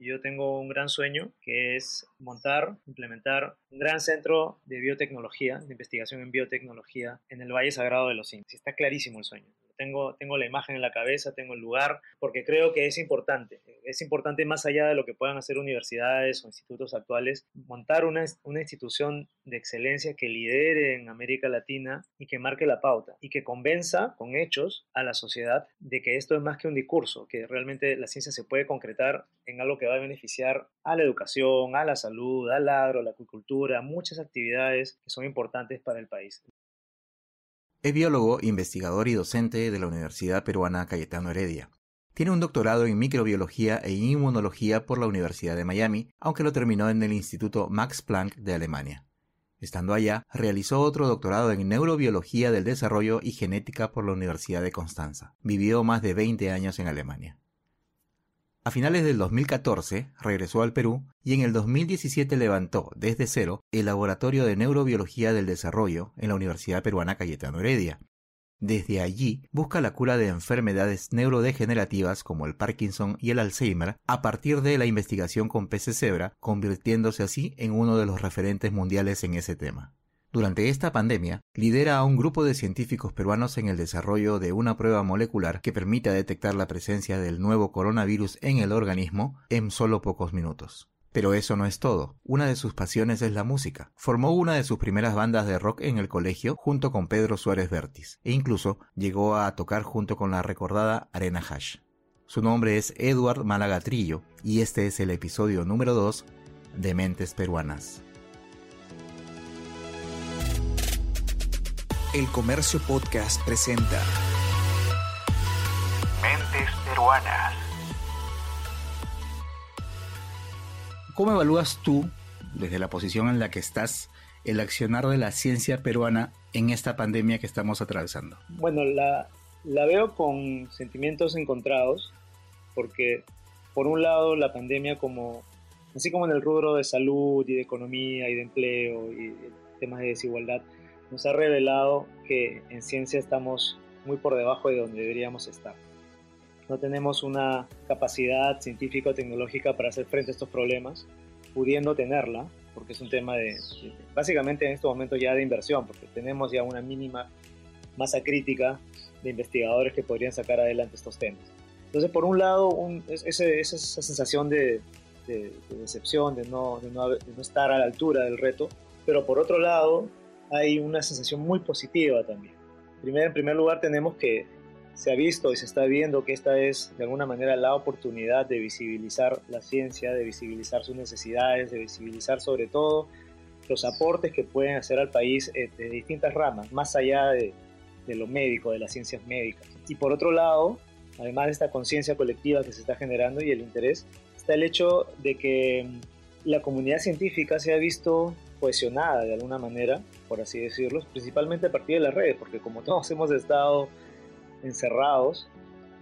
Yo tengo un gran sueño que es montar, implementar un gran centro de biotecnología, de investigación en biotecnología en el Valle Sagrado de los Incas. Está clarísimo el sueño tengo, tengo la imagen en la cabeza, tengo el lugar, porque creo que es importante. Es importante más allá de lo que puedan hacer universidades o institutos actuales, montar una, una institución de excelencia que lidere en América Latina y que marque la pauta y que convenza con hechos a la sociedad de que esto es más que un discurso, que realmente la ciencia se puede concretar en algo que va a beneficiar a la educación, a la salud, al agro, a la acuicultura, muchas actividades que son importantes para el país. Es biólogo, investigador y docente de la Universidad Peruana Cayetano Heredia. Tiene un doctorado en microbiología e inmunología por la Universidad de Miami, aunque lo terminó en el Instituto Max Planck de Alemania. Estando allá, realizó otro doctorado en neurobiología del desarrollo y genética por la Universidad de Constanza. Vivió más de 20 años en Alemania. A finales del 2014 regresó al Perú y en el 2017 levantó desde cero el Laboratorio de Neurobiología del Desarrollo en la Universidad Peruana Cayetano Heredia. Desde allí busca la cura de enfermedades neurodegenerativas como el Parkinson y el Alzheimer a partir de la investigación con peces cebra, convirtiéndose así en uno de los referentes mundiales en ese tema. Durante esta pandemia, lidera a un grupo de científicos peruanos en el desarrollo de una prueba molecular que permita detectar la presencia del nuevo coronavirus en el organismo en solo pocos minutos. Pero eso no es todo. Una de sus pasiones es la música. Formó una de sus primeras bandas de rock en el colegio junto con Pedro Suárez Vértiz e incluso llegó a tocar junto con la recordada Arena Hash. Su nombre es Edward Malagatrillo y este es el episodio número 2 de Mentes Peruanas. El Comercio Podcast presenta Mentes Peruanas. ¿Cómo evalúas tú, desde la posición en la que estás, el accionar de la ciencia peruana en esta pandemia que estamos atravesando? Bueno, la, la veo con sentimientos encontrados, porque por un lado la pandemia como, así como en el rubro de salud y de economía y de empleo y temas de desigualdad, nos ha revelado que en ciencia estamos muy por debajo de donde deberíamos estar. No tenemos una capacidad científica o tecnológica para hacer frente a estos problemas, pudiendo tenerla, porque es un tema de, básicamente en este momento ya de inversión, porque tenemos ya una mínima masa crítica de investigadores que podrían sacar adelante estos temas. Entonces, por un lado, esa sensación de, decepción, de no, de no estar a la altura del reto, pero por otro lado, hay una sensación muy positiva también. Primero, en primer lugar, tenemos que se ha visto y se está viendo que esta es de alguna manera la oportunidad de visibilizar la ciencia, de visibilizar sus necesidades, de visibilizar sobre todo los aportes que pueden hacer al país eh, de distintas ramas, más allá de, de lo médico, de las ciencias médicas. Y por otro lado, además de esta conciencia colectiva que se está generando y el interés, está el hecho de que la comunidad científica se ha visto cohesionada de alguna manera, por así decirlo, principalmente a partir de las redes, porque como todos hemos estado encerrados,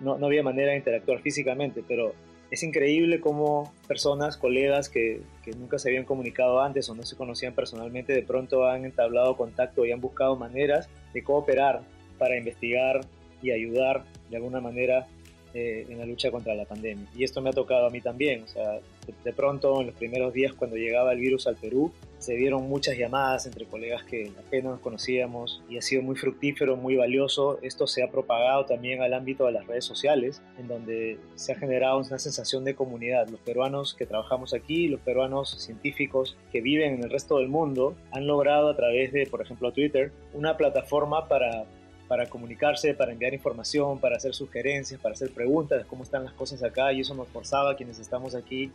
no, no había manera de interactuar físicamente, pero es increíble cómo personas, colegas que, que, nunca se habían comunicado antes o no se conocían personalmente, de pronto han entablado contacto y han buscado maneras de cooperar para investigar y ayudar de alguna manera eh, en la lucha contra la pandemia. Y esto me ha tocado a mí también. O sea, de, pronto, en los primeros días cuando llegaba el virus al Perú, se dieron muchas llamadas entre colegas que apenas nos conocíamos y ha sido muy fructífero, muy valioso. Esto se ha propagado también al ámbito de las redes sociales, en donde se ha generado una sensación de comunidad. Los peruanos que trabajamos aquí, los peruanos científicos que viven en el resto del mundo, han logrado a través de, por ejemplo, Twitter, una plataforma para para comunicarse, para enviar información, para hacer sugerencias, para hacer preguntas de cómo están las cosas acá y eso nos forzaba a quienes estamos aquí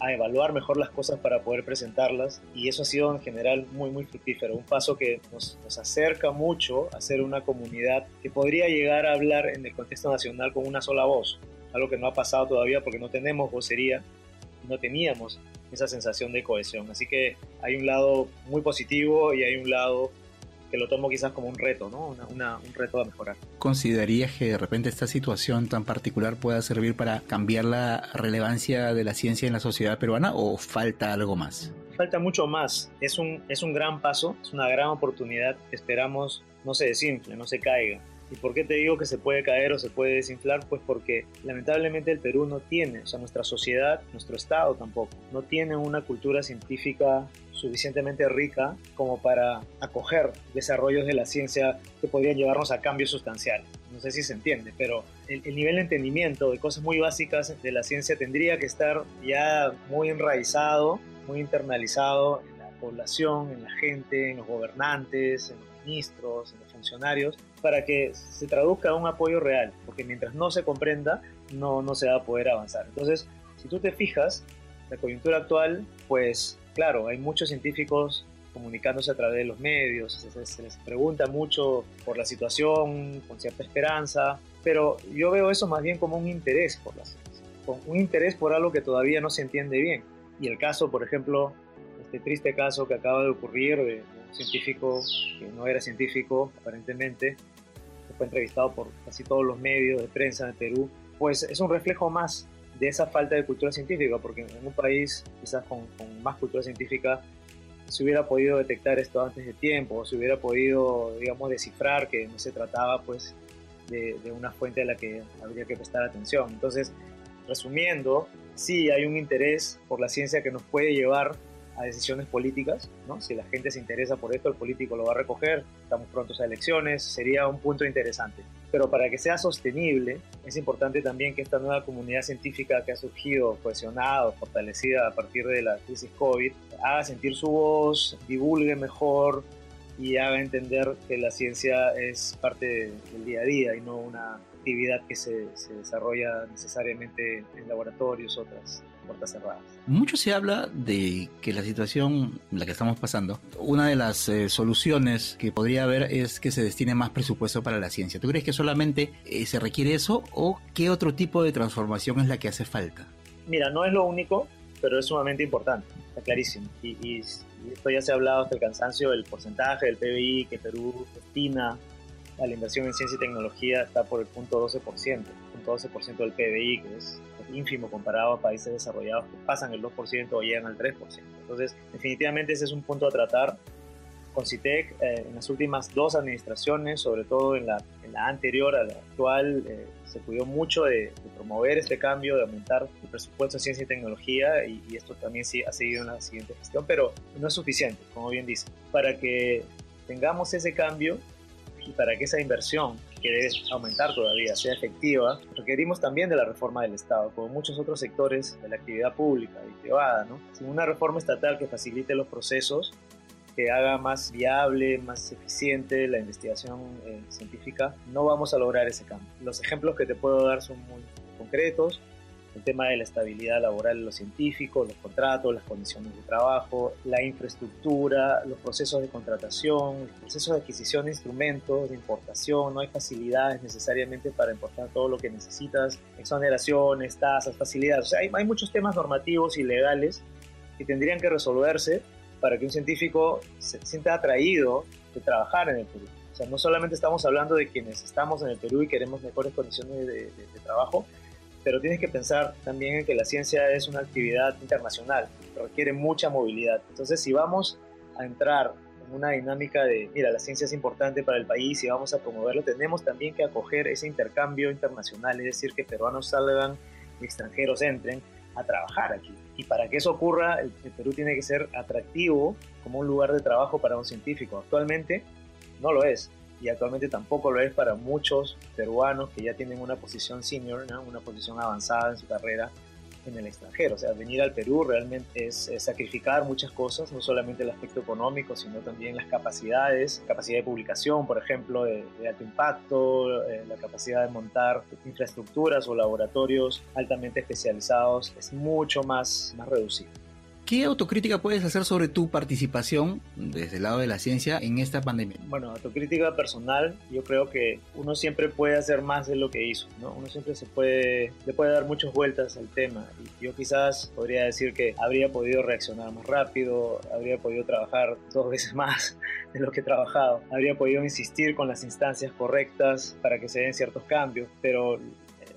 a evaluar mejor las cosas para poder presentarlas y eso ha sido en general muy muy fructífero, un paso que nos, nos, acerca mucho a ser una comunidad que podría llegar a hablar en el contexto nacional con una sola voz, algo que no ha pasado todavía porque no tenemos vocería, no teníamos esa sensación de cohesión, así que hay un lado muy positivo y hay un lado que lo tomo quizás como un reto, ¿no? un reto a mejorar. ¿Considerarías que de repente esta situación tan particular pueda servir para cambiar la relevancia de la ciencia en la sociedad peruana o falta algo más? Falta mucho más. Es un, es un gran paso, es una gran oportunidad. Esperamos no se desinfle, no se caiga. ¿Y por qué te digo que se puede caer o se puede desinflar? Pues porque lamentablemente el Perú no tiene, o sea, nuestra sociedad, nuestro Estado tampoco, no tiene una cultura científica suficientemente rica como para acoger desarrollos de la ciencia que podrían llevarnos a cambios sustanciales. No sé si se entiende, pero el, el, nivel de entendimiento de cosas muy básicas de la ciencia tendría que estar ya muy enraizado, muy internalizado en la población, en la gente, en los gobernantes, en los ministros, en los funcionarios, para que se traduzca un apoyo real, porque mientras no se comprenda, no, no se va a poder avanzar. Entonces, si tú te fijas, la coyuntura actual, pues claro, hay muchos científicos comunicándose a través de los medios, se, se, les pregunta mucho por la situación, con cierta esperanza, pero yo veo eso más bien como un interés por la ciencia, un interés por algo que todavía no se entiende bien. Y el caso, por ejemplo, este triste caso que acaba de ocurrir de, un científico que no era científico aparentemente, fue entrevistado por casi todos los medios de prensa de Perú, pues es un reflejo más de esa falta de cultura científica, porque en un país quizás con, con más cultura científica se hubiera podido detectar esto antes de tiempo, o se hubiera podido, digamos, descifrar que no se trataba, pues, de, de, una fuente a la que habría que prestar atención. Entonces, resumiendo, sí hay un interés por la ciencia que nos puede llevar a decisiones políticas, ¿no? Si la gente se interesa por esto, el político lo va a recoger, estamos prontos a elecciones, sería un punto interesante. Pero para que sea sostenible, es importante también que esta nueva comunidad científica que ha surgido, cohesionada, fortalecida a partir de la crisis COVID, haga sentir su voz, divulgue mejor y haga entender que la ciencia es parte del día a día y no una actividad que se, se desarrolla necesariamente en laboratorios, otras puertas cerradas. Mucho se habla de que la situación en la que estamos pasando, una de las eh, soluciones que podría haber es que se destine más presupuesto para la ciencia. ¿Tú crees que solamente eh, se requiere eso o qué otro tipo de transformación es la que hace falta? Mira, no es lo único, pero es sumamente importante, está clarísimo. Y, y, y esto ya se ha hablado hasta el cansancio, el porcentaje del PBI que Perú destina a la inversión en ciencia y tecnología está por el punto 12%, punto 12% del PBI, que es ínfimo comparado a países desarrollados que pasan el 2% o llegan al 3%. Entonces, definitivamente ese es un punto a tratar. Con CITEC, eh, en las últimas dos administraciones, sobre todo en la, en la anterior a la actual, eh, se cuidó mucho de, de, promover este cambio, de aumentar el presupuesto en ciencia y tecnología, y, y esto también sí ha seguido en la siguiente gestión, pero no es suficiente, como bien dice. Para que tengamos ese cambio, y para que esa inversión que debe aumentar todavía sea efectiva, requerimos también de la reforma del Estado, como muchos otros sectores de la actividad pública y privada. ¿no? Sin una reforma estatal que facilite los procesos, que haga más viable, más eficiente la investigación eh, científica, no vamos a lograr ese cambio. Los ejemplos que te puedo dar son muy concretos el tema de la estabilidad laboral de los científicos, los contratos, las condiciones de trabajo, la infraestructura, los procesos de contratación, los procesos de adquisición de instrumentos, de importación, no hay facilidades necesariamente para importar todo lo que necesitas, exoneraciones, tasas, facilidades, o sea, hay, hay muchos temas normativos y legales que tendrían que resolverse para que un científico se sienta atraído de trabajar en el Perú. O sea, no solamente estamos hablando de quienes estamos en el Perú y queremos mejores condiciones de, de, de trabajo, pero tienes que pensar también en que la ciencia es una actividad internacional, requiere mucha movilidad. Entonces, si vamos a entrar en una dinámica de, mira, la ciencia es importante para el país y vamos a promoverlo, tenemos también que acoger ese intercambio internacional, es decir, que peruanos salgan y extranjeros entren a trabajar aquí. Y para que eso ocurra, el Perú tiene que ser atractivo como un lugar de trabajo para un científico. Actualmente no lo es y actualmente tampoco lo es para muchos peruanos que ya tienen una posición senior, ¿no? una posición avanzada en su carrera en el extranjero. O sea, venir al Perú realmente es, sacrificar muchas cosas, no solamente el aspecto económico, sino también las capacidades, capacidad de publicación, por ejemplo, de, de alto impacto, eh, la capacidad de montar infraestructuras o laboratorios altamente especializados es mucho más, más reducido. ¿Qué autocrítica puedes hacer sobre tu participación desde el lado de la ciencia en esta pandemia? Bueno, autocrítica personal, yo creo que uno siempre puede hacer más de lo que hizo, ¿no? Uno siempre se puede, le puede dar muchas vueltas al tema. Y yo quizás podría decir que habría podido reaccionar más rápido, habría podido trabajar dos veces más de lo que he trabajado, habría podido insistir con las instancias correctas para que se den ciertos cambios, pero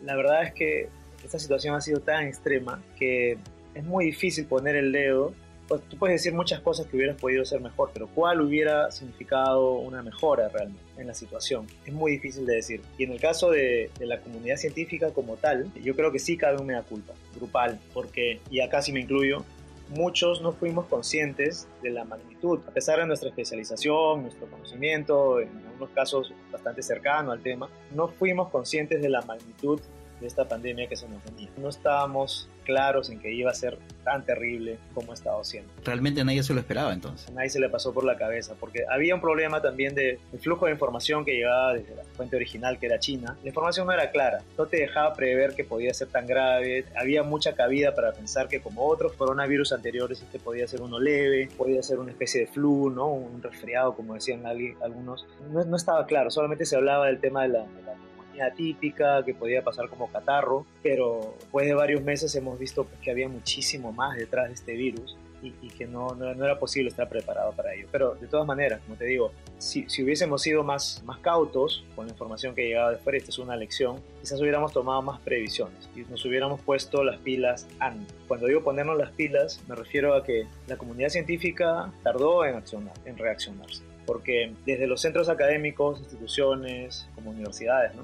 la verdad es que esta situación ha sido tan extrema que es muy difícil poner el dedo pues, tú puedes decir muchas cosas que hubieras podido ser mejor, pero ¿cuál hubiera significado una mejora realmente en la situación? Es muy difícil de decir. Y en el caso de, de la comunidad científica como tal, yo creo que sí cabe una mea culpa grupal, porque, y acá sí me incluyo, muchos no fuimos conscientes de la magnitud, a pesar de nuestra especialización, nuestro conocimiento, en algunos casos bastante cercano al tema, no fuimos conscientes de la magnitud de esta pandemia que se nos venía. No estábamos claros en que iba a ser tan terrible como ha estado siendo. Realmente nadie se lo esperaba entonces. A nadie se le pasó por la cabeza, porque había un problema también de el flujo de información que llegaba desde la fuente original, que era China. La información no era clara, no te dejaba prever que podía ser tan grave, había mucha cabida para pensar que como otros coronavirus anteriores, este podía ser uno leve, podía ser una especie de flu, ¿no? un resfriado, como decían algunos. No, no estaba claro, solamente se hablaba del tema de la, de la típica que podía pasar como catarro, pero después de varios meses hemos visto pues, que había muchísimo más detrás de este virus y, que no, no, era posible estar preparado para ello. Pero de todas maneras, como te digo, si, si, hubiésemos sido más, más cautos con la información que llegaba después, esta es una lección, quizás hubiéramos tomado más previsiones y nos hubiéramos puesto las pilas antes. Cuando digo ponernos las pilas, me refiero a que la comunidad científica tardó en, accionar, en reaccionarse porque desde los centros académicos, instituciones, como universidades, ¿no?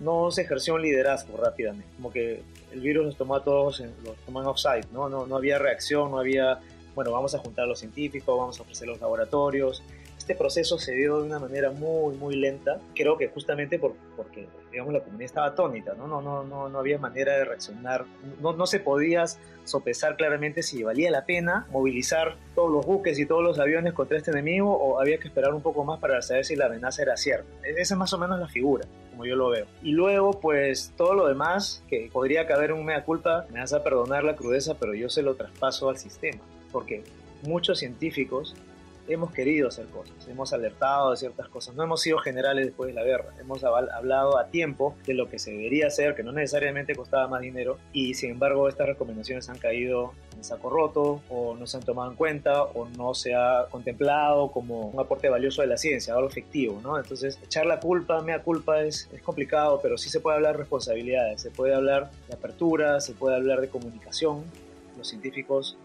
No se ejerció un liderazgo rápidamente, como que el virus los tomó a todos, en, los tomó en offside, ¿no? ¿no? No había reacción, no había, bueno, vamos a juntar a los científicos, vamos a ofrecer los laboratorios, este proceso se dio de una manera muy, muy lenta, creo que justamente por, porque, digamos, la comunidad estaba atónita, ¿no? No, no, no, no había manera de reaccionar, no, no se podía sopesar claramente si valía la pena movilizar todos los buques y todos los aviones contra este enemigo o había que esperar un poco más para saber si la amenaza era cierta. E-, esa es más o menos la figura, como yo lo veo. Y luego, pues, todo lo demás, que podría caber un mea culpa, me vas a perdonar la crudeza, pero yo se lo traspaso al sistema, porque muchos científicos hemos querido hacer cosas, hemos alertado de ciertas cosas, no hemos sido generales después de la guerra, hemos hablado a tiempo de lo que se debería hacer, que no necesariamente costaba más dinero, y sin embargo estas recomendaciones han caído en saco roto, o no se han tomado en cuenta, o no se ha contemplado como un aporte valioso de la ciencia, algo efectivo, ¿no? Entonces, echar la culpa, mea culpa, es, es complicado, pero sí se puede hablar de responsabilidades, se puede hablar de apertura, se puede hablar de comunicación, los científicos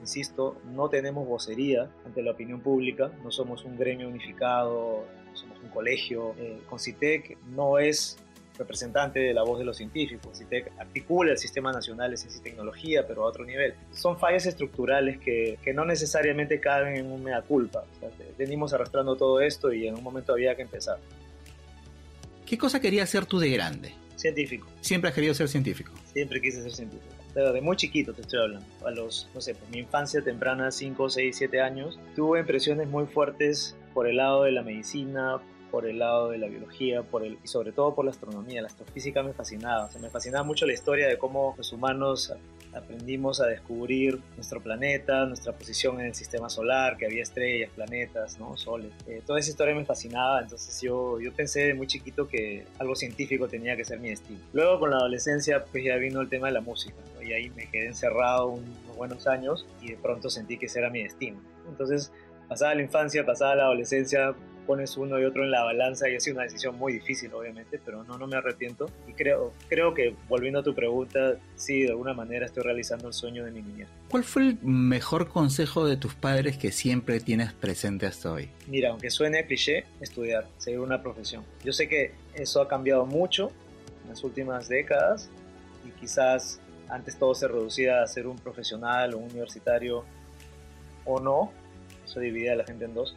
insisto, no tenemos vocería ante la opinión pública, no somos un gremio unificado, no somos un colegio. Eh, CITEC no es representante de la voz de los científicos. CITEC articula el Sistema Nacional de Ciencia y Tecnología, pero a otro nivel. Son fallas estructurales que, que no necesariamente caben en un mea culpa. venimos arrastrando todo esto y en un momento había que empezar. ¿Qué cosa querías ser tú de grande? Científico. ¿Siempre has querido ser científico? Siempre quise ser científico de muy chiquito te estoy hablando, a los, no sé, por mi infancia temprana, 5, 6, 7 años, tuve impresiones muy fuertes por el lado de la medicina, por el lado de la biología, por el, y sobre todo por la astronomía. La astrofísica me fascinaba. O me fascinaba mucho la historia de cómo los humanos aprendimos a descubrir nuestro planeta, nuestra posición en el sistema solar, que había estrellas, planetas, ¿no? soles. Eh, toda esa historia me fascinaba, entonces yo, yo pensé de muy chiquito que algo científico tenía que ser mi destino. Luego con la adolescencia pues ya vino el tema de la música, y ahí me quedé encerrado unos buenos años y de pronto sentí que ese era mi destino. Entonces pasada la infancia, pasada la adolescencia, pones uno y otro en la balanza y ha sido una decisión muy difícil, obviamente, pero no, no me arrepiento. Y creo, creo que, volviendo a tu pregunta, sí, de alguna manera estoy realizando el sueño de mi niñez. ¿Cuál fue el mejor consejo de tus padres que siempre tienes presente hasta hoy? Mira, aunque suene cliché, estudiar, seguir una profesión. Yo sé que eso ha cambiado mucho en las últimas décadas y quizás antes todo se reducía a ser un profesional o un universitario o no, eso dividía a la gente en dos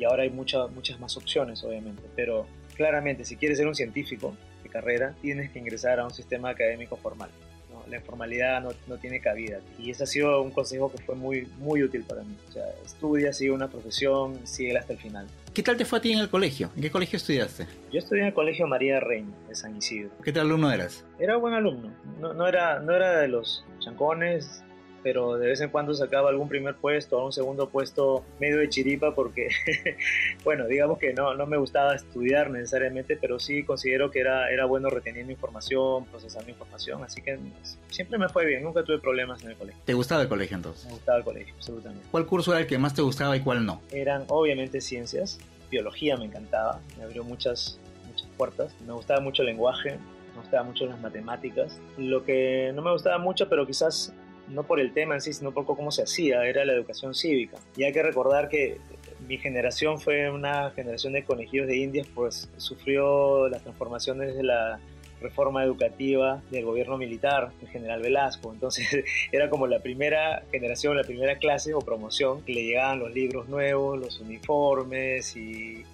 y ahora hay muchas muchas más opciones, obviamente. Pero claramente, si quieres ser un científico de carrera, tienes que ingresar a un sistema académico formal. La informalidad no, no, tiene cabida. Y ese ha sido un consejo que fue muy, muy útil para mí. O sea, estudia, sigue una profesión, sigue hasta el final. ¿Qué tal te fue a ti en el colegio? ¿En qué colegio estudiaste? Yo estudié en el colegio María Reina de San Isidro. ¿Qué tal alumno eras? Era buen alumno. No, no, era, no era de los chancones, pero de vez en cuando sacaba algún primer puesto o un segundo puesto medio de chiripa porque, bueno, digamos que no, no me gustaba estudiar necesariamente, pero sí considero que era, era bueno reteniendo información, procesando información, así que siempre me fue bien, nunca tuve problemas en el colegio. ¿Te gustaba el colegio entonces? Me gustaba el colegio, absolutamente. ¿Cuál curso era el que más te gustaba y cuál no? Eran obviamente ciencias, biología me encantaba, me abrió muchas, muchas puertas, me gustaba mucho el lenguaje, me gustaba mucho las matemáticas. Lo que no me gustaba mucho, pero quizás no por el tema en sí, sino por cómo se hacía, era la educación cívica. Y hay que recordar que mi generación fue una generación de conejillos de indias, pues sufrió las transformaciones de la reforma educativa del gobierno militar, el general Velasco. Entonces era como la primera generación, la primera clase o promoción que le llegaban los libros nuevos, los uniformes y,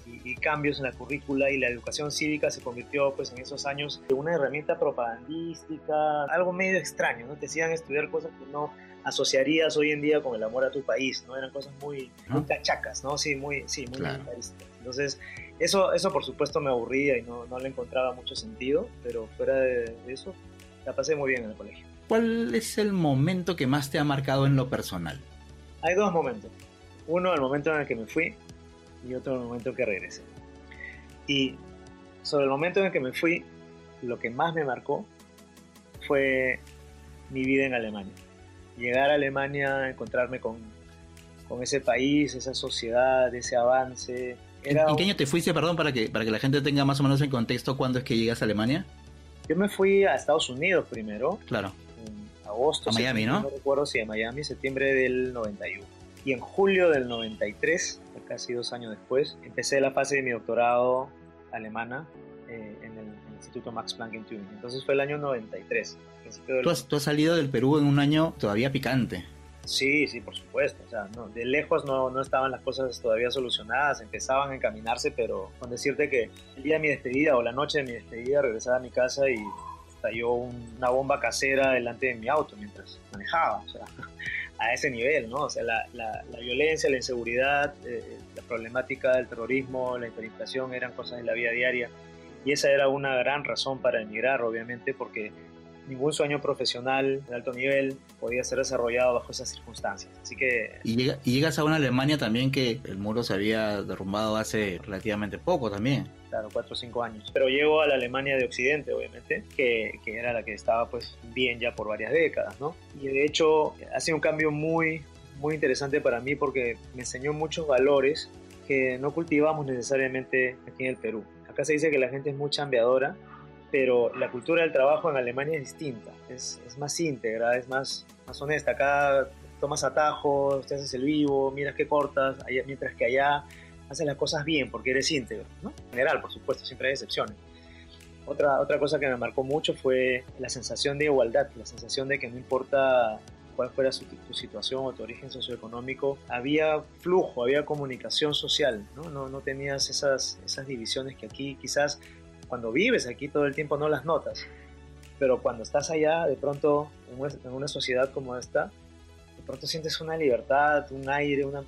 cambios en la currícula y la educación cívica se convirtió pues en esos años en una herramienta propagandística, algo medio extraño, ¿no? Te hacían estudiar cosas que no asociarías hoy en día con el amor a tu país, ¿no? Eran cosas muy, muy cachacas, ¿no? Sí, muy, sí, muy Entonces, eso, eso por supuesto me aburría y no, no le encontraba mucho sentido, pero fuera de, eso, la pasé muy bien en el colegio. ¿Cuál es el momento que más te ha marcado en lo personal? Hay dos momentos. Uno, el momento en el que me fui y otro, el momento en que regresé. Y sobre el momento en el que me fui, lo que más me marcó fue mi vida en Alemania. Llegar a Alemania, encontrarme con, con ese país, esa sociedad, ese avance, ¿En, qué año te fuiste, perdón, para que, para que la gente tenga más o menos en contexto cuándo es que llegas a Alemania? Yo me fui a Estados Unidos primero. Claro. En agosto. A Miami, ¿no? No recuerdo si a Miami, septiembre del 91. Y en julio del 93, casi dos años después, empecé la fase de mi doctorado alemana eh, en el Instituto Max Planck en Tübingen. Entonces fue el año 93. Tú, has, tú has salido del Perú en un año todavía picante. Sí, sí, por supuesto. O sea, no, de lejos no, no, estaban las cosas todavía solucionadas, empezaban a encaminarse, pero con decirte que el día de mi despedida o la noche de mi despedida regresaba a mi casa y estalló una bomba casera delante de mi auto mientras manejaba. O sea, a ese nivel, ¿no? O sea, la, la, violencia, la inseguridad, eh, la problemática del terrorismo, la hiperinflación eran cosas de la vida diaria. Y esa era una gran razón para emigrar, obviamente, porque ningún sueño profesional de alto nivel podía ser desarrollado bajo esas circunstancias. Así que... Y, llegas a una Alemania también que el muro se había derrumbado hace relativamente poco también. Claro, cuatro o cinco años. Pero llego a la Alemania de Occidente, obviamente, que, que era la que estaba pues bien ya por varias décadas, ¿no? Y de hecho ha sido un cambio muy, muy interesante para mí porque me enseñó muchos valores que no cultivamos necesariamente aquí en el Perú. Acá se dice que la gente es muy chambeadora pero la cultura del trabajo en Alemania es distinta, es, es más íntegra, es más, más honesta. Acá tomas atajos, te haces el vivo, miras que cortas, mientras que allá haces las cosas bien porque eres íntegro, ¿no? En general, por supuesto, siempre hay excepciones. Otra, otra cosa que me marcó mucho fue la sensación de igualdad, la sensación de que no importa cuál fuera tu situación o tu origen socioeconómico, había flujo, había comunicación social, ¿no? No, no tenías esas, esas divisiones que aquí quizás cuando vives aquí todo el tiempo no las notas, pero cuando estás allá, de pronto, en una, sociedad como esta, de pronto sientes una libertad, un aire, una,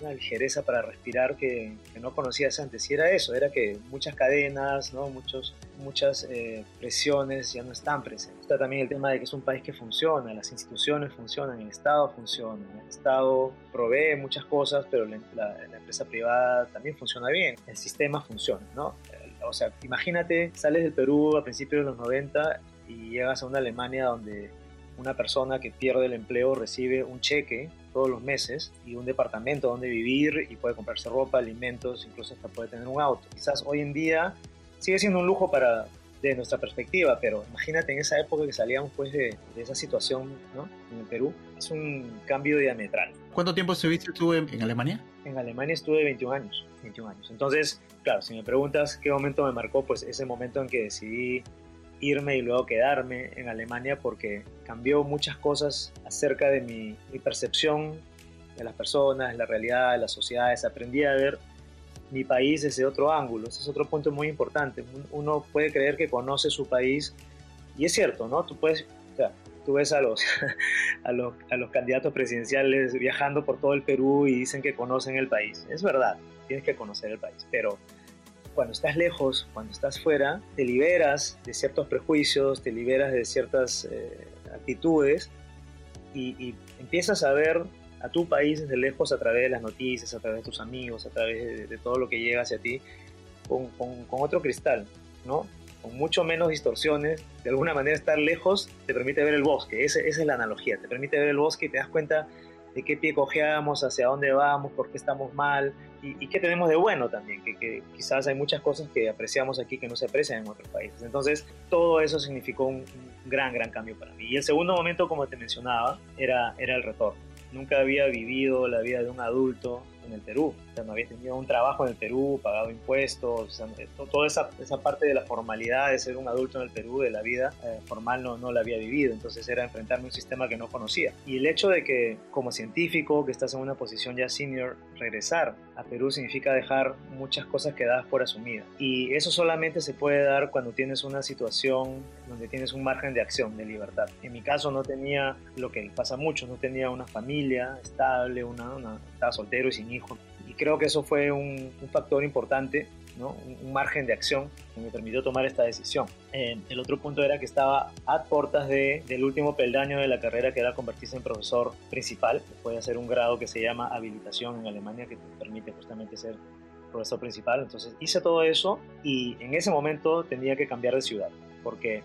una, ligereza para respirar que, que, no conocías antes. Y era eso, era que muchas cadenas, ¿no? Muchos, muchas eh, presiones ya no están presentes. Está también el tema de que es un país que funciona, las instituciones funcionan, el Estado funciona, el Estado provee muchas cosas, pero la, la empresa privada también funciona bien, el sistema funciona, ¿no? O sea, imagínate, sales del Perú a principios de los 90 y llegas a una Alemania donde una persona que pierde el empleo recibe un cheque todos los meses y un departamento donde vivir y puede comprarse ropa, alimentos, incluso hasta puede tener un auto. Quizás hoy en día sigue siendo un lujo para de nuestra perspectiva, pero imagínate en esa época que salíamos pues de, esa situación ¿no? en el Perú, es un cambio diametral. ¿Cuánto tiempo estuviste tú en Alemania? En Alemania estuve 21 años. 21 años. Entonces, claro, si me preguntas qué momento me marcó, pues ese momento en que decidí irme y luego quedarme en Alemania porque cambió muchas cosas acerca de mi, percepción de las personas, la realidad, de las sociedades. Aprendí a ver mi país desde otro ángulo. Ese es otro punto muy importante. Uno puede creer que conoce su país y es cierto, ¿no? Tú puedes, o sea, tú ves a los, a los, a los candidatos presidenciales viajando por todo el Perú y dicen que conocen el país. Es verdad, tienes que conocer el país, pero cuando estás lejos, cuando estás fuera, te liberas de ciertos prejuicios, te liberas de ciertas eh, actitudes y, empiezas a ver a tu país desde lejos a través de las noticias, a través de tus amigos, a través de, todo lo que llega hacia ti, con, otro cristal, ¿no? Con mucho menos distorsiones. De alguna manera estar lejos te permite ver el bosque, esa, es la analogía, te permite ver el bosque y te das cuenta de qué pie cojeamos, hacia dónde vamos, por qué estamos mal y, qué tenemos de bueno también, que, quizás hay muchas cosas que apreciamos aquí que no se aprecian en otros países. Entonces, todo eso significó un, un gran, gran cambio para mí. Y el segundo momento, como te mencionaba, era, era el retorno. Nunca había vivido la vida de un adulto en el Perú. O sea, había tenido un trabajo en el Perú, pagado impuestos, toda esa, esa, parte de la formalidad de ser un adulto en el Perú, de la vida eh, formal, no, no la había vivido. Entonces era enfrentarme a un sistema que no conocía. Y el hecho de que como científico, que estás en una posición ya senior, regresar a Perú significa dejar muchas cosas que das por asumidas. Y eso solamente se puede dar cuando tienes una situación donde tienes un margen de acción, de libertad. En mi caso no tenía lo que pasa mucho, no tenía una familia estable, una, una estaba soltero y sin hijos. Creo que eso fue un, factor importante, ¿no? un, margen de acción que me permitió tomar esta decisión. Eh, el otro punto era que estaba a puertas de, del último peldaño de la carrera, que era convertirse en profesor principal. Puede hacer un grado que se llama habilitación en Alemania, que te permite justamente ser profesor principal. Entonces hice todo eso y en ese momento tenía que cambiar de ciudad, porque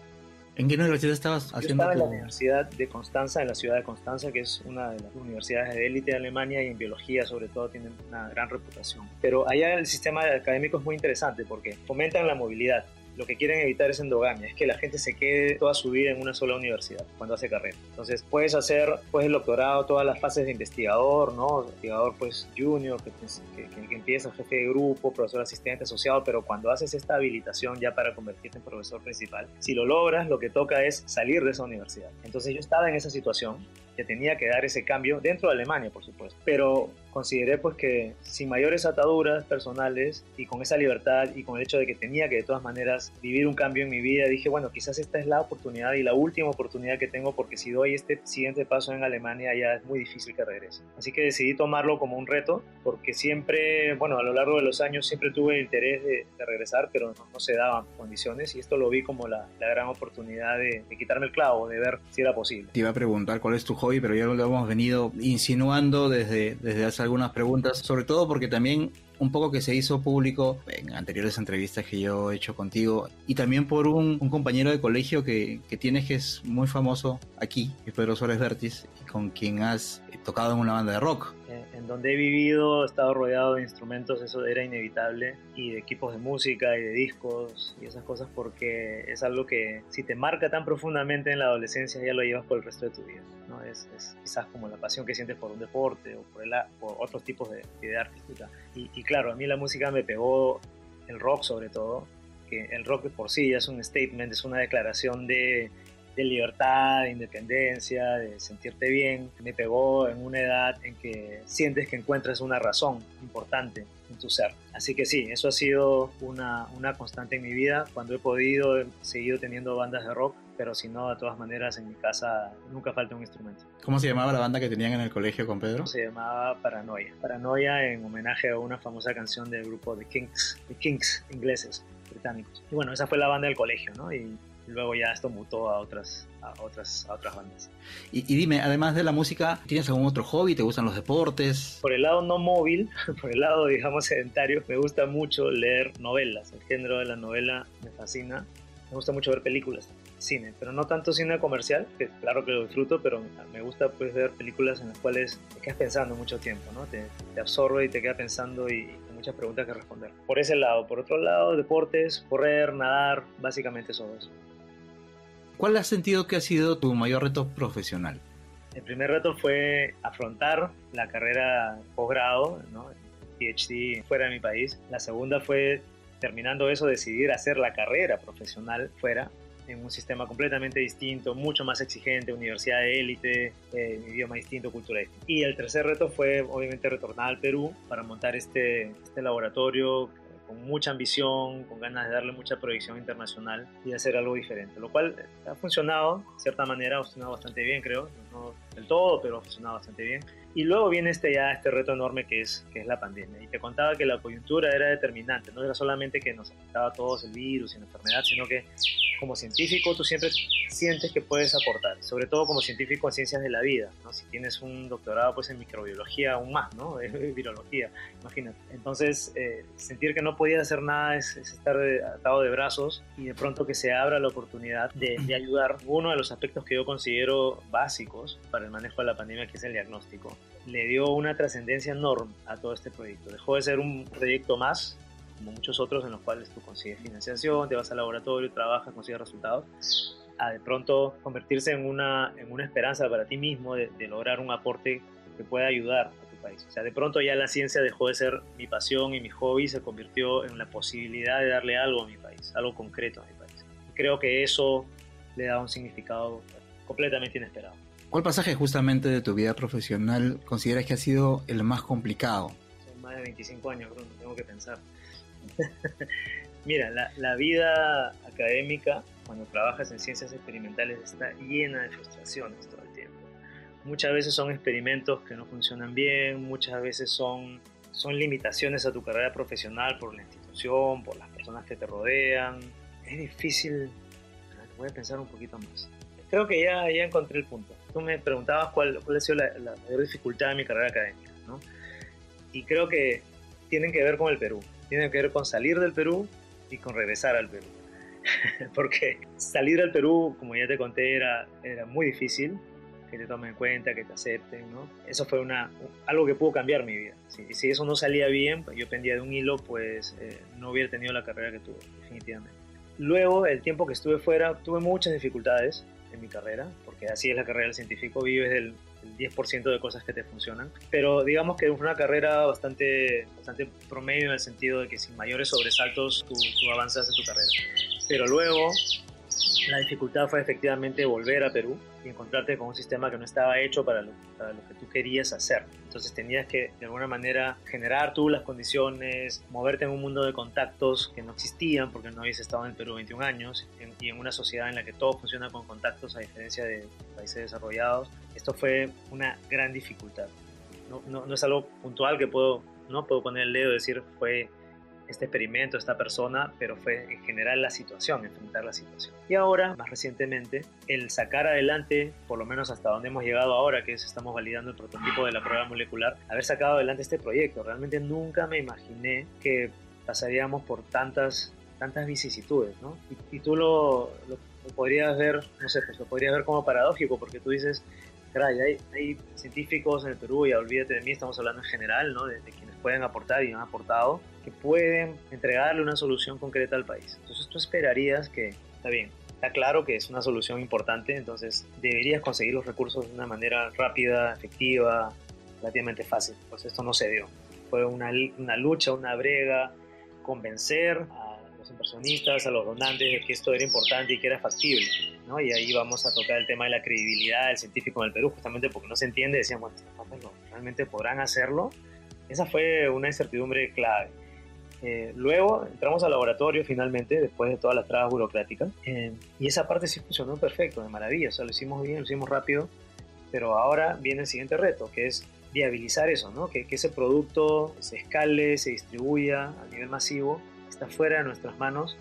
¿En qué universidad estabas haciendo? Yo estaba en la Universidad de Constanza, en la ciudad de Constanza, que es una de las universidades de élite de Alemania y en biología sobre todo tienen una gran reputación. Pero allá el sistema académico es muy interesante porque fomentan la movilidad lo que quieren evitar es endogamia, es que la gente se quede toda su vida en una sola universidad cuando hace carrera. Entonces puedes hacer pues el doctorado, todas las fases de investigador, ¿no? Investigador pues junior, que, que, empieza jefe de grupo, profesor asistente asociado, pero cuando haces esta habilitación ya para convertirte en profesor principal, si lo logras, lo que toca es salir de esa universidad. Entonces yo estaba en esa situación que tenía que dar ese cambio dentro de Alemania, por supuesto. Pero consideré pues que sin mayores ataduras personales y con esa libertad y con el hecho de que tenía que de todas maneras vivir un cambio en mi vida, dije, bueno, quizás esta es la oportunidad y la última oportunidad que tengo porque si doy este siguiente paso en Alemania ya es muy difícil que regrese. Así que decidí tomarlo como un reto porque siempre, bueno, a lo largo de los años siempre tuve el interés de, regresar, pero no, se daban condiciones y esto lo vi como la, gran oportunidad de, de, quitarme el clavo, de ver si era posible. Te iba a preguntar cuál es tu hobby, pero ya lo hemos venido insinuando desde, desde hace algunas preguntas, sobre todo porque también un poco que se hizo público en anteriores entrevistas que yo he hecho contigo y también por un, compañero de colegio que, que, tienes que es muy famoso aquí, Pedro Suárez Vértiz, y con quien has tocado en una banda de rock. En donde he vivido, he estado rodeado de instrumentos, eso era inevitable, y de equipos de música y de discos y esas cosas, porque es algo que si te marca tan profundamente en la adolescencia ya lo llevas por el resto de tu vida. ¿no? Es, quizás como la pasión que sientes por un deporte o por, el, por otros tipos de actividad artística. Y, y claro, a mí la música me pegó, el rock sobre todo, que el rock por sí ya es un statement, es una declaración de de libertad, de independencia, de sentirte bien. Me pegó en una edad en que sientes que encuentras una razón importante en tu ser. Así que sí, eso ha sido una, una constante en mi vida. Cuando he podido, he seguido teniendo bandas de rock, pero si no, de todas maneras, en mi casa nunca falta un instrumento. ¿Cómo se llamaba la banda que tenían en el colegio con Pedro? Se llamaba Paranoia. Paranoia en homenaje a una famosa canción del grupo The Kings, The Kings ingleses, británicos. Y bueno, esa fue la banda del colegio, ¿no? Y luego ya esto mutó a otras, a otras, a otras bandas. Y, dime, además de la música, ¿tienes algún otro hobby? ¿Te gustan los deportes? Por el lado no móvil, por el lado, digamos, sedentario, me gusta mucho leer novelas. El género de la novela me fascina. Me gusta mucho ver películas, cine, pero no tanto cine comercial, que claro que lo disfruto, pero me gusta pues ver películas en las cuales te quedas pensando mucho tiempo, ¿no? Te, te absorbe y te quedas pensando y, muchas preguntas que responder. Por ese lado. Por otro lado, deportes, correr, nadar, básicamente eso. ¿Cuál has sentido que ha sido tu mayor reto profesional? El primer reto fue afrontar la carrera posgrado, ¿no? PhD fuera de mi país. La segunda fue, terminando eso, decidir hacer la carrera profesional fuera, en un sistema completamente distinto, mucho más exigente, universidad de élite, eh, idioma distinto, cultura distinta. Y el tercer reto fue, obviamente, retornar al Perú para montar este, este laboratorio con mucha ambición, con ganas de darle mucha proyección internacional y hacer algo diferente, lo cual ha funcionado, de cierta manera, ha funcionado bastante bien, creo, no del todo, pero ha funcionado bastante bien. Y luego viene este ya este reto enorme que es, que es la pandemia. Y te contaba que la coyuntura era determinante, no era solamente que nos afectaba a todos el virus y la enfermedad, sino que como científico tú siempre sientes que puedes aportar, sobre todo como científico en ciencias de la vida, ¿no? Si tienes un doctorado pues en microbiología aún más, ¿no? En virología, imagínate. Entonces, eh, sentir que no podías hacer nada es, estar atado de brazos y de pronto que se abra la oportunidad de, de ayudar. Uno de los aspectos que yo considero básicos para el manejo de la pandemia, que es el diagnóstico, le dio una trascendencia enorme a todo este proyecto. Dejó de ser un proyecto más, como muchos otros en los cuales tú consigues financiación, te vas al laboratorio, trabajas, consigues resultados, a de pronto convertirse en una, en una esperanza para ti mismo de, lograr un aporte que pueda ayudar a tu país. O sea, de pronto ya la ciencia dejó de ser mi pasión y mi hobby, se convirtió en la posibilidad de darle algo a mi país, algo concreto a mi país. creo que eso le da un significado completamente inesperado. ¿Cuál pasaje justamente de tu vida profesional consideras que ha sido el más complicado? Son más de 25 años, creo, tengo que pensar. Mira, la, la, vida académica, cuando trabajas en ciencias experimentales, está llena de frustraciones todo el tiempo. Muchas veces son experimentos que no funcionan bien, muchas veces son, son limitaciones a tu carrera profesional por la institución, por las personas que te rodean. Es difícil, voy a pensar un poquito más. Creo que ya, ya encontré el punto. Tú me preguntabas cuál, cuál ha sido la, la mayor dificultad de mi carrera académica, ¿no? Y creo que tienen que ver con el Perú, tienen que ver con salir del Perú y con regresar al Perú. Porque salir al Perú, como ya te conté, era, era muy difícil, que te tomen en cuenta, que te acepten, ¿no? Eso fue una, algo que pudo cambiar mi vida. Si, si eso no salía bien, yo pendía de un hilo, pues eh, no hubiera tenido la carrera que tuve, definitivamente. Luego, el tiempo que estuve fuera, tuve muchas dificultades en mi carrera, porque así es la carrera del científico, vives del, del 10% de cosas que te funcionan. Pero digamos que fue una carrera bastante, bastante promedio en el sentido de que sin mayores sobresaltos tú, tú avanzas en tu carrera. Pero luego la dificultad fue efectivamente volver a Perú y encontrarte con un sistema que no estaba hecho para lo, para lo, que tú querías hacer. Entonces tenías que de alguna manera generar tú las condiciones, moverte en un mundo de contactos que no existían porque no habías estado en el Perú 21 años en, y en una sociedad en la que todo funciona con contactos a diferencia de países desarrollados. Esto fue una gran dificultad. No, no, no es algo puntual que puedo, no puedo poner el dedo y decir fue este experimento, esta persona, pero fue en general la situación, enfrentar la situación. Y ahora, más recientemente, el sacar adelante, por lo menos hasta donde hemos llegado ahora, que es estamos validando el prototipo de la prueba molecular, haber sacado adelante este proyecto. Realmente nunca me imaginé que pasaríamos por tantas, tantas vicisitudes, ¿no? Y, y tú lo, lo, lo, podrías ver, no sé, pues lo podrías ver como paradójico, porque tú dices, caray, hay, hay científicos en el Perú, y olvídate de mí, estamos hablando en general, ¿no? De, de quienes pueden aportar y han aportado, que pueden entregarle una solución concreta al país. Entonces tú esperarías que, está bien, está claro que es una solución importante, entonces deberías conseguir los recursos de una manera rápida, efectiva, relativamente fácil. Pues esto no se dio. Fue una, una lucha, una brega, convencer a los inversionistas, a los donantes de que esto era importante y que era factible. ¿no? Y ahí vamos a tocar el tema de la credibilidad del científico en el Perú, justamente porque no se entiende, decíamos, bueno, ¿realmente podrán hacerlo? Esa fue una incertidumbre clave. Eh, luego entramos al laboratorio finalmente, después de todas las trabas burocráticas, eh, y esa parte sí funcionó perfecto, de maravilla, lo hicimos bien, lo hicimos rápido, pero ahora viene el siguiente reto, que es viabilizar eso, ¿no? que, que ese producto se escale, se distribuya a nivel masivo, está fuera de nuestras manos,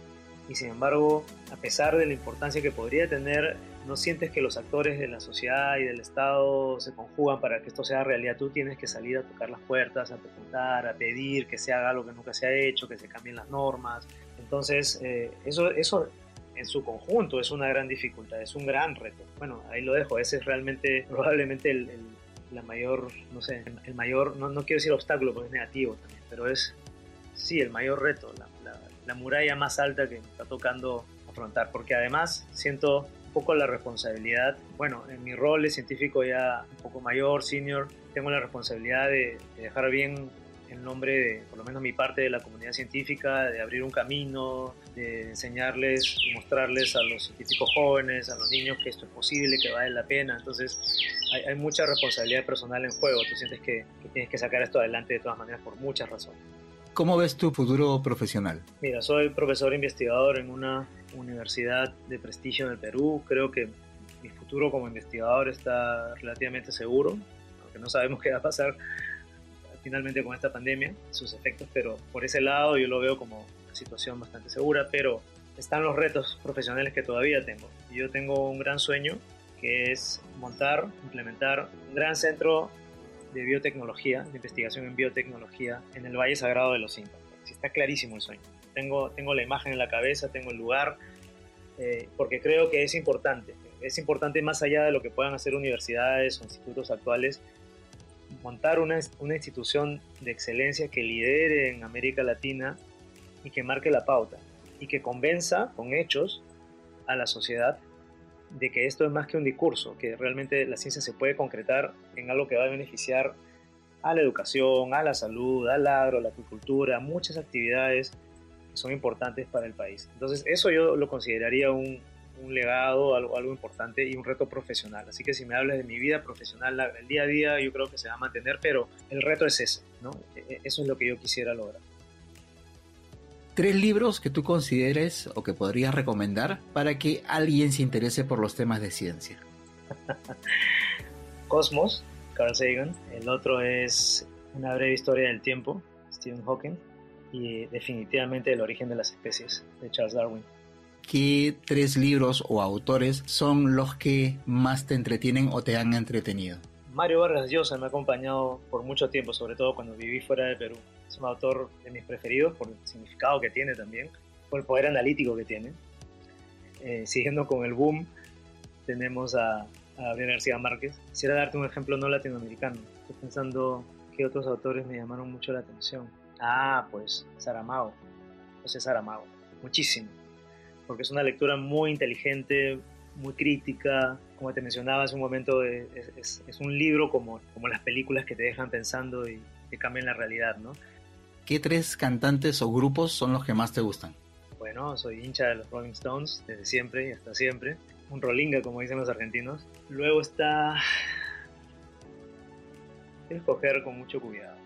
y sin embargo, a pesar de la importancia que podría tener, no sientes que los actores de la sociedad y del Estado se conjugan para que esto sea realidad. Tú tienes que salir a tocar las puertas, a preguntar, a pedir que se haga algo que nunca se ha hecho, que se cambien las normas. Entonces, eh, eso, eso en su conjunto es una gran dificultad, es un gran reto. Bueno, ahí lo dejo, ese es realmente probablemente el, el la mayor, no sé, el mayor, no, no quiero decir obstáculo porque es negativo también, pero es, sí, el mayor reto, la, la, la muralla más alta que está tocando afrontar, porque además siento poco la responsabilidad, bueno, en mi rol de científico ya un poco mayor, senior, tengo la responsabilidad de, de dejar bien el nombre de, por lo menos mi parte de la comunidad científica, de abrir un camino, de enseñarles y mostrarles a los científicos jóvenes, a los niños que esto es posible, que vale la pena. Entonces hay, hay mucha responsabilidad personal en juego. Tú sientes que, que tienes que sacar esto adelante de todas maneras por muchas razones. ¿Cómo ves tu futuro profesional? Mira, soy profesor investigador en una universidad de prestigio en el Perú. Creo que mi futuro como investigador está relativamente seguro, aunque no sabemos qué va a pasar finalmente con esta pandemia, sus efectos, pero por ese lado yo lo veo como una situación bastante segura, pero están los retos profesionales que todavía tengo. Yo tengo un gran sueño que es montar, implementar un gran centro de biotecnología, de investigación en biotecnología en el Valle Sagrado de los Incas. Está clarísimo el sueño. Tengo, tengo la imagen en la cabeza, tengo el lugar, eh, porque creo que es importante. es importante más allá de lo que puedan hacer universidades o institutos actuales, montar una, una institución de excelencia que lidere en América Latina y que marque la pauta y que convenza con hechos a la sociedad de que esto es más que un discurso, que realmente la ciencia se puede concretar en algo que va a beneficiar a la educación, a la salud, al agro, a la agricultura, muchas actividades son importantes para el país. Entonces, eso yo lo consideraría un, un legado, algo, algo importante y un reto profesional. Así que si me hablas de mi vida profesional, el día a día yo creo que se va a mantener, pero el reto es ese, ¿no? E, e, eso es lo que yo quisiera lograr. Tres libros que tú consideres o que podrías recomendar para que alguien se interese por los temas de ciencia. Cosmos, Carl Sagan. El otro es Una breve historia del tiempo, Stephen Hawking. Y definitivamente El origen de las especies, de Charles Darwin. ¿Qué tres libros o autores son los que más te entretienen o te han entretenido? Mario Vargas Llosa me ha acompañado por mucho tiempo, sobre todo cuando viví fuera de Perú. Es un autor de mis preferidos por el significado que tiene también, por el poder analítico que tiene. Eh, siguiendo con el boom, tenemos a, a Gabriel García Márquez. Quisiera darte un ejemplo no latinoamericano. Estoy pensando qué otros autores me llamaron mucho la atención. Ah, pues Saramago, José Saramago, muchísimo porque es una lectura muy inteligente, muy crítica, como te mencionaba hace un momento, es, es, un libro como, como las películas que te dejan pensando y que cambian la realidad, ¿no? ¿Qué tres cantantes o grupos son los que más te gustan? Bueno, soy hincha de los Rolling Stones desde siempre y hasta siempre. Un rolinga, como dicen los argentinos. Luego está... que escoger con mucho cuidado.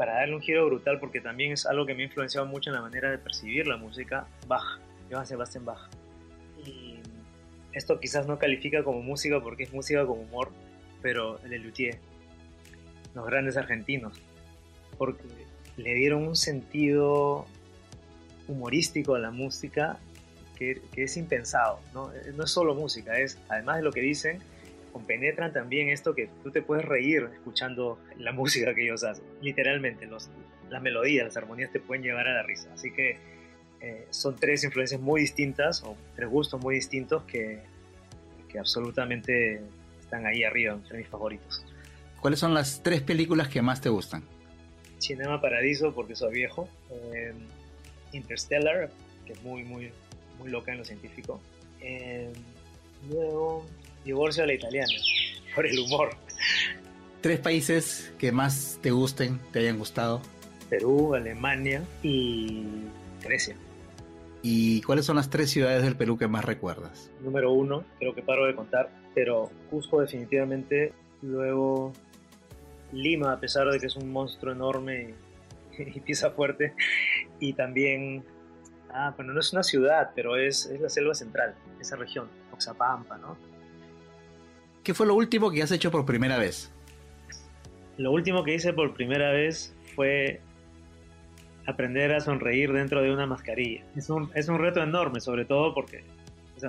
Para darle un giro brutal, porque también es algo que me ha influenciado mucho en la manera de percibir la música, Bach Johann Sebastian Bach. Y esto quizás no califica como música porque es música con humor, pero el Luthier, los grandes argentinos, porque le dieron un sentido humorístico a la música que, es impensado, ¿no? no es solo música, es además de lo que dicen, compenetran también esto que tú te puedes reír escuchando la música que ellos hacen. Literalmente, los, las melodías, las armonías te pueden llevar a la risa. Así que eh, son tres influencias muy distintas o tres gustos muy distintos que, que absolutamente están ahí arriba entre mis favoritos. ¿Cuáles son las tres películas que más te gustan? Cinema Paradiso porque soy viejo, eh, Interstellar, que es muy, muy, muy loca en lo científico, eh, luego Divorcio a la Italiana, por el humor. Tres países que más te gusten, te hayan gustado. Perú, Alemania y Grecia. ¿Y cuáles son las tres ciudades del Perú que más recuerdas? Número uno, creo que paro de contar, pero Cusco definitivamente. Luego Lima, a pesar de que es un monstruo enorme y, pieza fuerte. Y también, ah, bueno, no es una ciudad, pero es, es la selva central, esa región, Oxapampa, ¿no? ¿Qué fue lo último que has hecho por primera vez? Lo último que hice por primera vez fue aprender a sonreír dentro de una mascarilla. Es un, es un reto enorme, sobre todo porque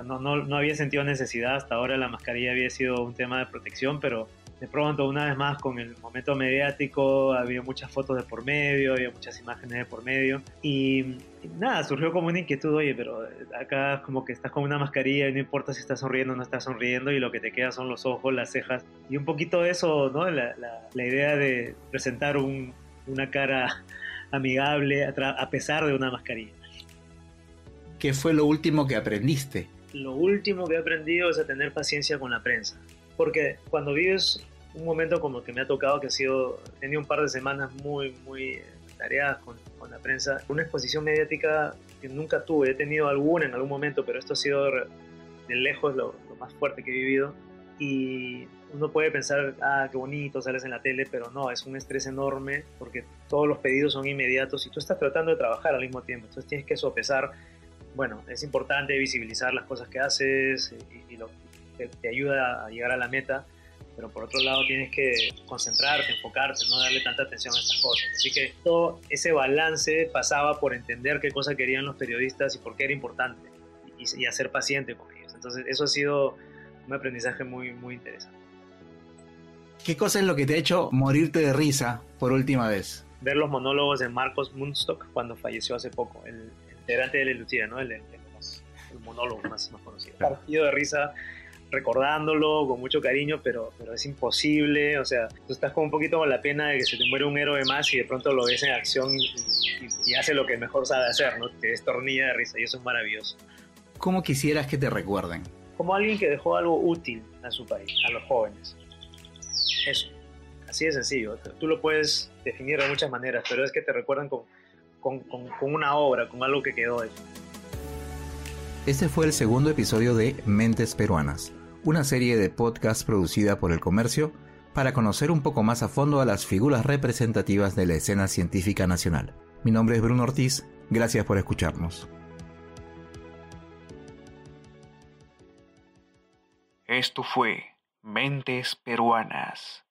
no, no, no, había sentido necesidad. Hasta ahora la mascarilla había sido un tema de protección, pero de pronto, una vez más, con el momento mediático, había muchas fotos de por medio, había muchas imágenes de por medio. Y, nada, surgió como una inquietud, oye, pero acá como que estás con una mascarilla y no importa si estás sonriendo o no estás sonriendo, y lo que te queda son los ojos, las cejas. Y un poquito eso, ¿no? La, la, la idea de presentar un, una cara amigable a, pesar de una mascarilla. ¿Qué fue lo último que aprendiste? Lo último que he aprendido es a tener paciencia con la prensa. Porque cuando vives un momento como que me ha tocado, que ha sido, he un par de semanas muy, muy tareadas con, con, la prensa, una exposición mediática que nunca tuve, he tenido alguna en algún momento, pero esto ha sido de lejos lo, más fuerte que he vivido. Y uno puede pensar, ah, qué bonito, sales en la tele, pero no, es un estrés enorme porque todos los pedidos son inmediatos y tú estás tratando de trabajar al mismo tiempo. Entonces tienes que sopesar, bueno, es importante visibilizar las cosas que haces y, lo que te ayuda a llegar a la meta, pero por otro lado tienes que concentrarte, enfocarte, no darle tanta atención a estas cosas. Así que todo ese balance pasaba por entender qué cosa querían los periodistas y por qué era importante y, y hacer paciente con ellos. Entonces eso ha sido un aprendizaje muy, muy interesante. ¿Qué cosa es lo que te ha hecho morirte de risa por última vez? Ver los monólogos de Marcos Munstock cuando falleció hace poco, el, integrante de La Lucía, ¿no? El, el, monólogo más, más conocido. Partido de risa recordándolo con mucho cariño, pero, pero es imposible, o sea, tú estás con un poquito con la pena de que se te muere un héroe más y de pronto lo ves en acción y, y hace lo que mejor sabe hacer, ¿no? Te destornilla de risa y eso es maravilloso. ¿Cómo quisieras que te recuerden? Como alguien que dejó algo útil a su país, a los jóvenes. Eso. Así de sencillo. Tú lo puedes definir de muchas maneras, pero es que te recuerdan con, con, con, con una obra, con algo que quedó. Este fue el segundo episodio de Mentes Peruanas, una serie de podcast producida por el comercio para conocer un poco más a fondo a las figuras representativas de la escena científica nacional. Mi nombre es Bruno Ortiz, gracias por escucharnos. Esto fue Mentes Peruanas.